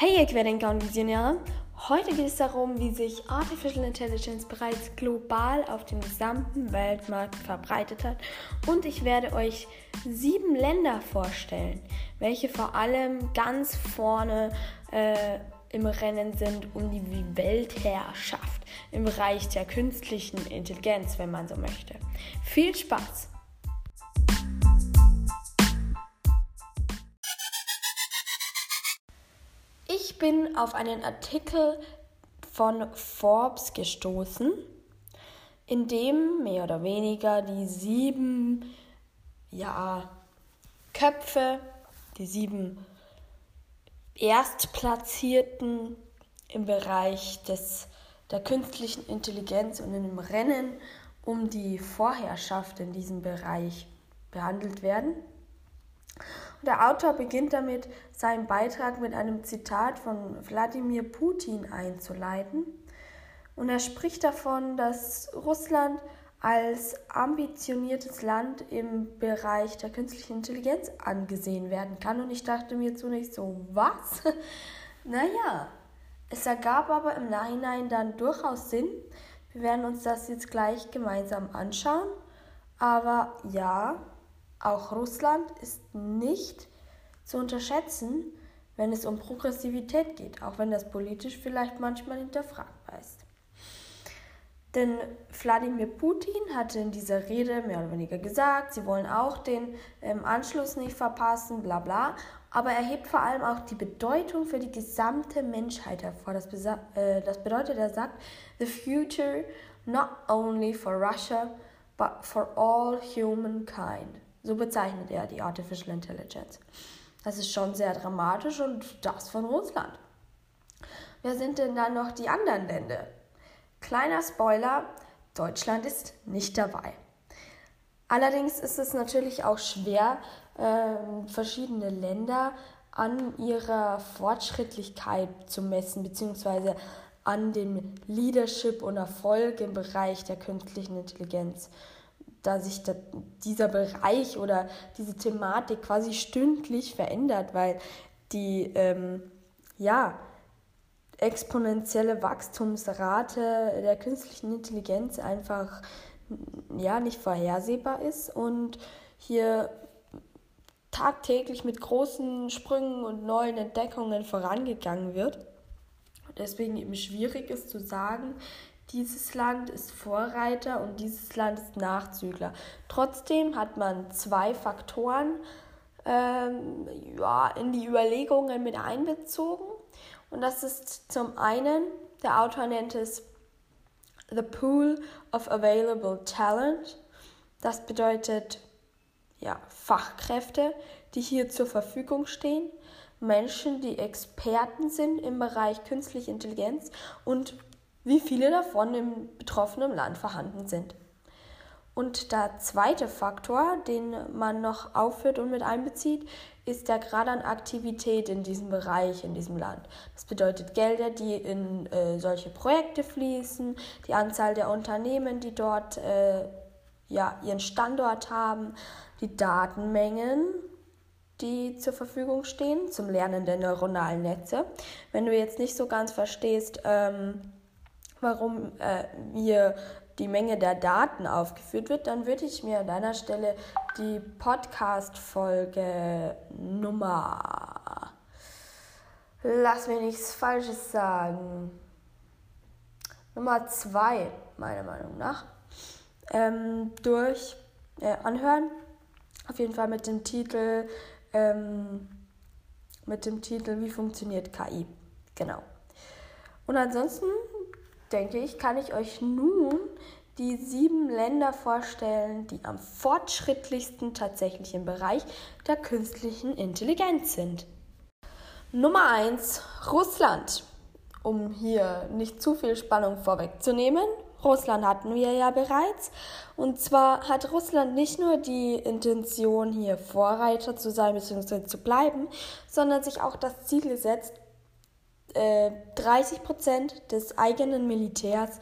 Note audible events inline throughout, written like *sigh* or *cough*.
Hey ihr Querdenker und Visionäre! Heute geht es darum, wie sich Artificial Intelligence bereits global auf dem gesamten Weltmarkt verbreitet hat. Und ich werde euch sieben Länder vorstellen, welche vor allem ganz vorne äh, im Rennen sind um die Weltherrschaft im Bereich der künstlichen Intelligenz, wenn man so möchte. Viel Spaß! Ich bin auf einen Artikel von Forbes gestoßen, in dem mehr oder weniger die sieben ja, Köpfe, die sieben Erstplatzierten im Bereich des, der künstlichen Intelligenz und dem Rennen um die Vorherrschaft in diesem Bereich behandelt werden. Der Autor beginnt damit, seinen Beitrag mit einem Zitat von Wladimir Putin einzuleiten. Und er spricht davon, dass Russland als ambitioniertes Land im Bereich der künstlichen Intelligenz angesehen werden kann. Und ich dachte mir zunächst so, was? *laughs* naja, es ergab aber im Nachhinein dann durchaus Sinn. Wir werden uns das jetzt gleich gemeinsam anschauen. Aber ja, auch Russland ist nicht zu unterschätzen, wenn es um Progressivität geht, auch wenn das politisch vielleicht manchmal hinterfragbar ist. Denn Wladimir Putin hatte in dieser Rede mehr oder weniger gesagt, sie wollen auch den ähm, Anschluss nicht verpassen, bla bla. Aber er hebt vor allem auch die Bedeutung für die gesamte Menschheit hervor. Das, äh, das bedeutet, er sagt, the future not only for Russia, but for all humankind. So bezeichnet er die Artificial Intelligence. Das ist schon sehr dramatisch und das von Russland. Wer sind denn dann noch die anderen Länder? Kleiner Spoiler, Deutschland ist nicht dabei. Allerdings ist es natürlich auch schwer, äh, verschiedene Länder an ihrer Fortschrittlichkeit zu messen, beziehungsweise an dem Leadership und Erfolg im Bereich der künstlichen Intelligenz da sich da, dieser Bereich oder diese Thematik quasi stündlich verändert, weil die ähm, ja, exponentielle Wachstumsrate der künstlichen Intelligenz einfach ja, nicht vorhersehbar ist und hier tagtäglich mit großen Sprüngen und neuen Entdeckungen vorangegangen wird. Deswegen eben schwierig ist zu sagen, dieses Land ist Vorreiter und dieses Land ist Nachzügler. Trotzdem hat man zwei Faktoren ähm, ja, in die Überlegungen mit einbezogen. Und das ist zum einen, der Autor nennt es The Pool of Available Talent. Das bedeutet ja, Fachkräfte, die hier zur Verfügung stehen. Menschen, die Experten sind im Bereich künstliche Intelligenz und wie viele davon im betroffenen Land vorhanden sind. Und der zweite Faktor, den man noch aufführt und mit einbezieht, ist der Grad an Aktivität in diesem Bereich, in diesem Land. Das bedeutet Gelder, die in äh, solche Projekte fließen, die Anzahl der Unternehmen, die dort äh, ja, ihren Standort haben, die Datenmengen, die zur Verfügung stehen zum Lernen der neuronalen Netze. Wenn du jetzt nicht so ganz verstehst, ähm, warum äh, hier die Menge der Daten aufgeführt wird, dann würde ich mir an deiner Stelle die Podcast-Folge Nummer. Lass mir nichts Falsches sagen. Nummer zwei, meiner Meinung nach, ähm, durch äh, anhören. Auf jeden Fall mit dem Titel, ähm, mit dem Titel Wie funktioniert KI? Genau. Und ansonsten denke ich, kann ich euch nun die sieben Länder vorstellen, die am fortschrittlichsten tatsächlich im Bereich der künstlichen Intelligenz sind. Nummer 1 Russland. Um hier nicht zu viel Spannung vorwegzunehmen, Russland hatten wir ja bereits. Und zwar hat Russland nicht nur die Intention, hier Vorreiter zu sein bzw. zu bleiben, sondern sich auch das Ziel gesetzt, 30 äh, Prozent des eigenen Militärs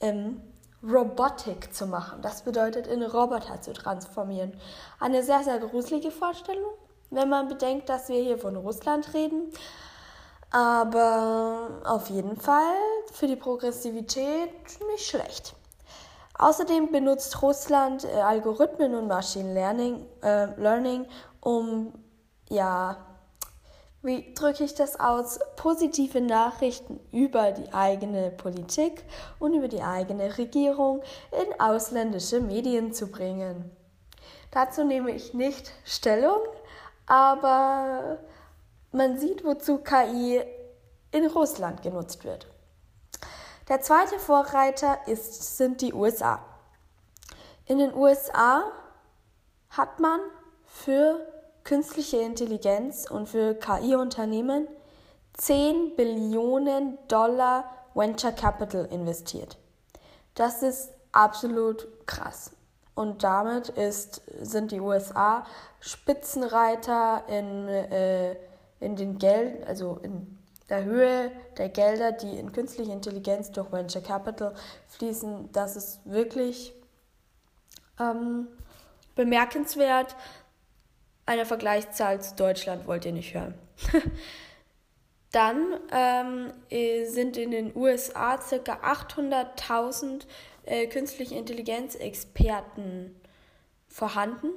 ähm, Robotik zu machen. Das bedeutet, in Roboter zu transformieren. Eine sehr, sehr gruselige Vorstellung, wenn man bedenkt, dass wir hier von Russland reden. Aber auf jeden Fall für die Progressivität nicht schlecht. Außerdem benutzt Russland äh, Algorithmen und Machine Learning, äh, Learning um, ja, wie drücke ich das aus, positive Nachrichten über die eigene Politik und über die eigene Regierung in ausländische Medien zu bringen. Dazu nehme ich nicht Stellung, aber man sieht, wozu KI in Russland genutzt wird. Der zweite Vorreiter ist, sind die USA. In den USA hat man für künstliche Intelligenz und für KI-Unternehmen 10 Billionen Dollar Venture Capital investiert. Das ist absolut krass. Und damit ist, sind die USA Spitzenreiter in, äh, in den Geld, also in der Höhe der Gelder, die in künstliche Intelligenz durch Venture Capital fließen. Das ist wirklich ähm, bemerkenswert. Eine Vergleichszahl zu Deutschland wollt ihr nicht hören. *laughs* Dann ähm, sind in den USA ca. 800.000 äh, künstliche Intelligenz-Experten vorhanden.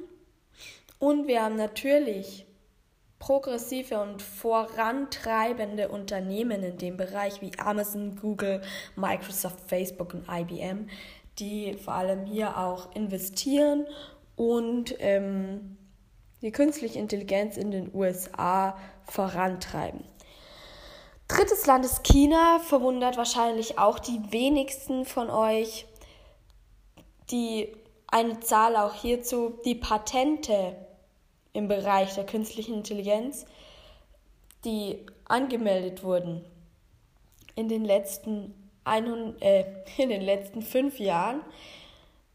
Und wir haben natürlich progressive und vorantreibende Unternehmen in dem Bereich wie Amazon, Google, Microsoft, Facebook und IBM, die vor allem hier auch investieren und ähm, die künstliche Intelligenz in den USA vorantreiben. Drittes Land ist China, verwundert wahrscheinlich auch die wenigsten von euch die eine Zahl auch hierzu, die Patente im Bereich der künstlichen Intelligenz, die angemeldet wurden in den letzten, 100, äh, *laughs* in den letzten fünf Jahren,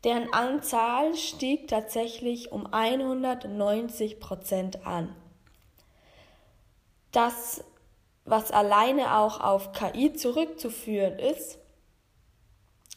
deren Anzahl stieg tatsächlich um 190 Prozent an. Das, was alleine auch auf KI zurückzuführen ist,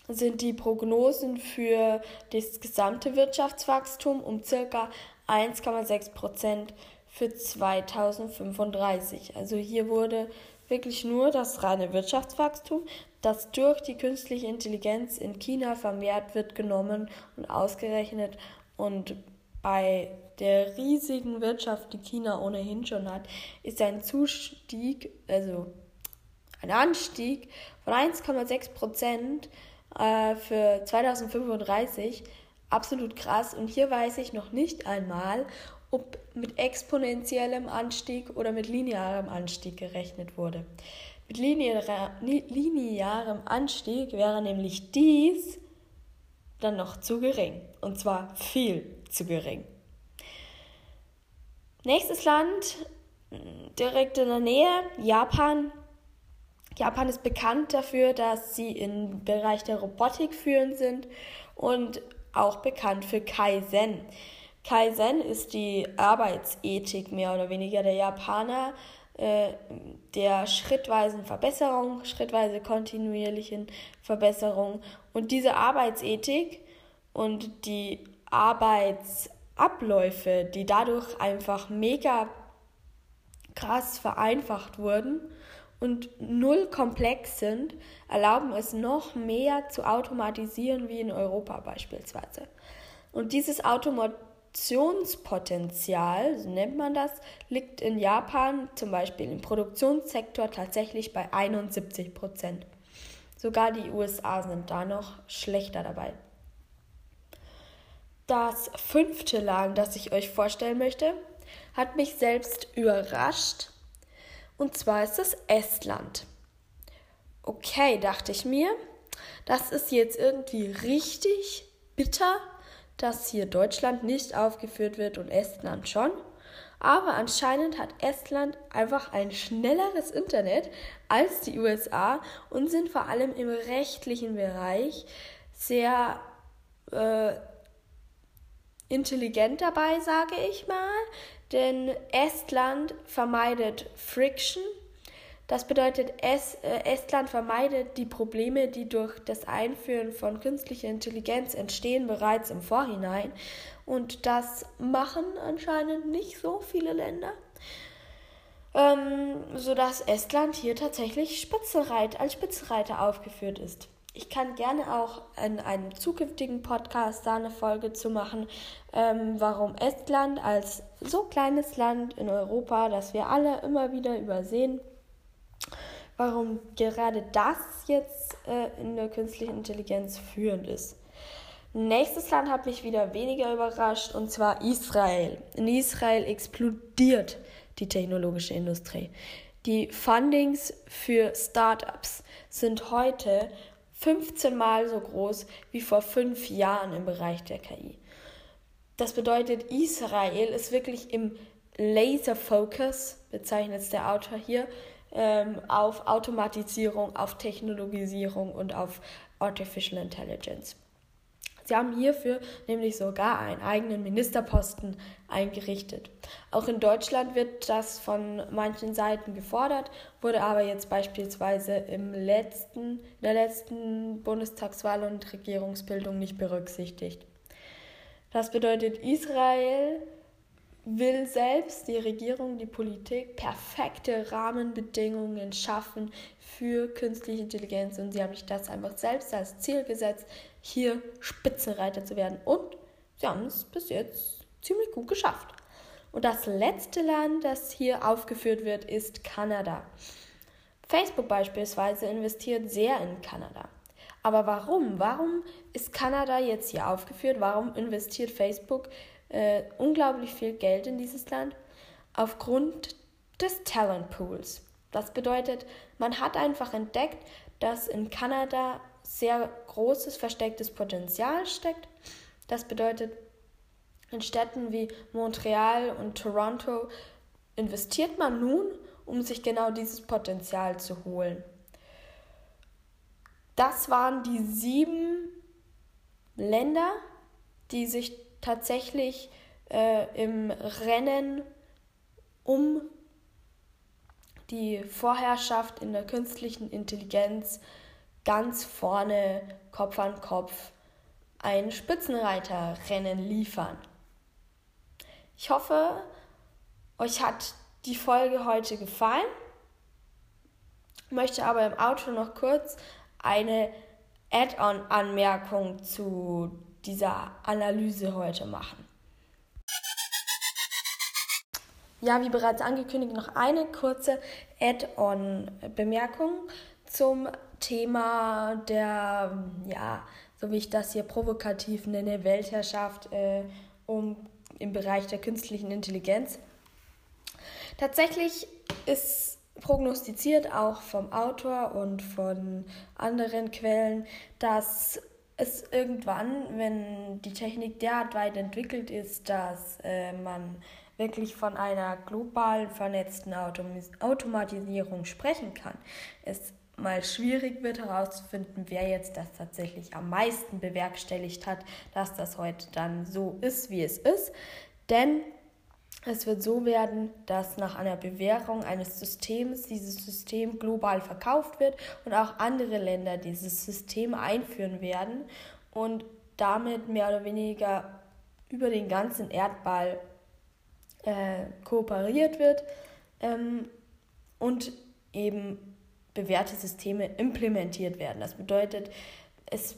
sind die Prognosen für das gesamte Wirtschaftswachstum um ca. 1,6 Prozent für 2035. Also hier wurde wirklich nur das reine Wirtschaftswachstum, das durch die künstliche Intelligenz in China vermehrt wird, genommen und ausgerechnet. Und bei der riesigen Wirtschaft, die China ohnehin schon hat, ist ein Zustieg, also ein Anstieg von 1,6 Prozent äh, für 2035 absolut krass. Und hier weiß ich noch nicht einmal, ob mit exponentiellem Anstieg oder mit linearem Anstieg gerechnet wurde. Mit linearem Anstieg wäre nämlich dies dann noch zu gering. Und zwar viel zu gering. Nächstes Land, direkt in der Nähe, Japan. Japan ist bekannt dafür, dass sie im Bereich der Robotik führend sind und auch bekannt für Kaizen. Kaizen ist die Arbeitsethik mehr oder weniger der Japaner, äh, der schrittweisen Verbesserung, schrittweise kontinuierlichen Verbesserung. Und diese Arbeitsethik und die Arbeitsabläufe, die dadurch einfach mega krass vereinfacht wurden und null komplex sind, erlauben es noch mehr zu automatisieren wie in Europa beispielsweise. Und dieses Automationspotenzial, so nennt man das, liegt in Japan zum Beispiel im Produktionssektor tatsächlich bei 71 Prozent. Sogar die USA sind da noch schlechter dabei. Das fünfte Land, das ich euch vorstellen möchte, hat mich selbst überrascht und zwar ist es Estland. Okay, dachte ich mir, das ist jetzt irgendwie richtig bitter, dass hier Deutschland nicht aufgeführt wird und Estland schon. Aber anscheinend hat Estland einfach ein schnelleres Internet als die USA und sind vor allem im rechtlichen Bereich sehr äh, intelligent dabei, sage ich mal. Denn Estland vermeidet Friction. Das bedeutet, es, äh, Estland vermeidet die Probleme, die durch das Einführen von künstlicher Intelligenz entstehen, bereits im Vorhinein. Und das machen anscheinend nicht so viele Länder. ähm, sodass Estland hier tatsächlich Spitzenreiter, als Spitzenreiter aufgeführt ist. Ich kann gerne auch in einem zukünftigen Podcast da eine Folge zu machen, ähm, warum Estland als so kleines Land in Europa, das wir alle immer wieder übersehen, warum gerade das jetzt äh, in der künstlichen Intelligenz führend ist. Nächstes Land hat mich wieder weniger überrascht und zwar Israel. In Israel explodiert die technologische Industrie. Die Fundings für Startups sind heute 15 Mal so groß wie vor fünf Jahren im Bereich der KI. Das bedeutet, Israel ist wirklich im Laser Focus, bezeichnet es der Autor hier, ähm, auf Automatisierung, auf Technologisierung und auf Artificial Intelligence. Sie haben hierfür nämlich sogar einen eigenen Ministerposten eingerichtet. Auch in Deutschland wird das von manchen Seiten gefordert, wurde aber jetzt beispielsweise im letzten, in der letzten Bundestagswahl und Regierungsbildung nicht berücksichtigt. Das bedeutet, Israel will selbst die Regierung, die Politik perfekte Rahmenbedingungen schaffen für künstliche Intelligenz und sie haben sich das einfach selbst als Ziel gesetzt, hier Spitzenreiter zu werden und sie haben es bis jetzt ziemlich gut geschafft. Und das letzte Land, das hier aufgeführt wird, ist Kanada. Facebook beispielsweise investiert sehr in Kanada. Aber warum? Warum ist Kanada jetzt hier aufgeführt? Warum investiert Facebook äh, unglaublich viel Geld in dieses Land aufgrund des Talent Pools. Das bedeutet, man hat einfach entdeckt, dass in Kanada sehr großes verstecktes Potenzial steckt. Das bedeutet, in Städten wie Montreal und Toronto investiert man nun, um sich genau dieses Potenzial zu holen. Das waren die sieben Länder, die sich tatsächlich äh, im Rennen um die Vorherrschaft in der künstlichen Intelligenz ganz vorne Kopf an Kopf ein Spitzenreiterrennen liefern. Ich hoffe, euch hat die Folge heute gefallen. Möchte aber im Auto noch kurz eine Add-on-Anmerkung zu dieser Analyse heute machen. Ja, wie bereits angekündigt, noch eine kurze Add-on-Bemerkung zum Thema der, ja, so wie ich das hier provokativ nenne, Weltherrschaft äh, um, im Bereich der künstlichen Intelligenz. Tatsächlich ist prognostiziert auch vom Autor und von anderen Quellen, dass es irgendwann, wenn die Technik derart weit entwickelt ist, dass äh, man wirklich von einer global vernetzten Autom Automatisierung sprechen kann, es mal schwierig wird herauszufinden, wer jetzt das tatsächlich am meisten bewerkstelligt hat, dass das heute dann so ist, wie es ist. Denn es wird so werden, dass nach einer Bewährung eines Systems dieses System global verkauft wird und auch andere Länder dieses System einführen werden und damit mehr oder weniger über den ganzen Erdball äh, kooperiert wird ähm, und eben bewährte Systeme implementiert werden. Das bedeutet, es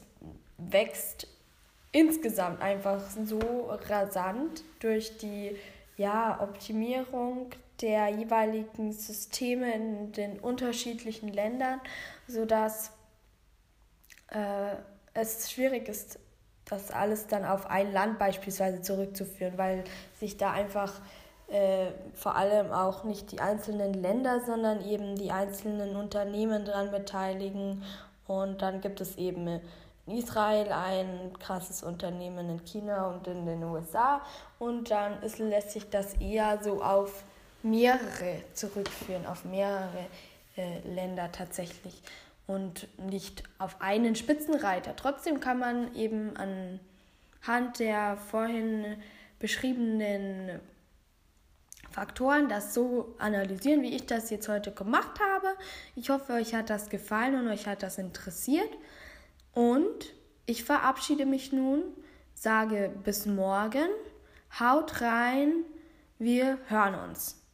wächst insgesamt einfach so rasant durch die ja, Optimierung der jeweiligen Systeme in den unterschiedlichen Ländern, sodass äh, es schwierig ist, das alles dann auf ein Land beispielsweise zurückzuführen, weil sich da einfach äh, vor allem auch nicht die einzelnen Länder, sondern eben die einzelnen Unternehmen daran beteiligen. Und dann gibt es eben Israel ein krasses Unternehmen in China und in den USA und dann ist, lässt sich das eher so auf mehrere zurückführen, auf mehrere äh, Länder tatsächlich und nicht auf einen Spitzenreiter. Trotzdem kann man eben anhand der vorhin beschriebenen Faktoren das so analysieren, wie ich das jetzt heute gemacht habe. Ich hoffe, euch hat das gefallen und euch hat das interessiert. Und ich verabschiede mich nun, sage bis morgen, haut rein, wir hören uns.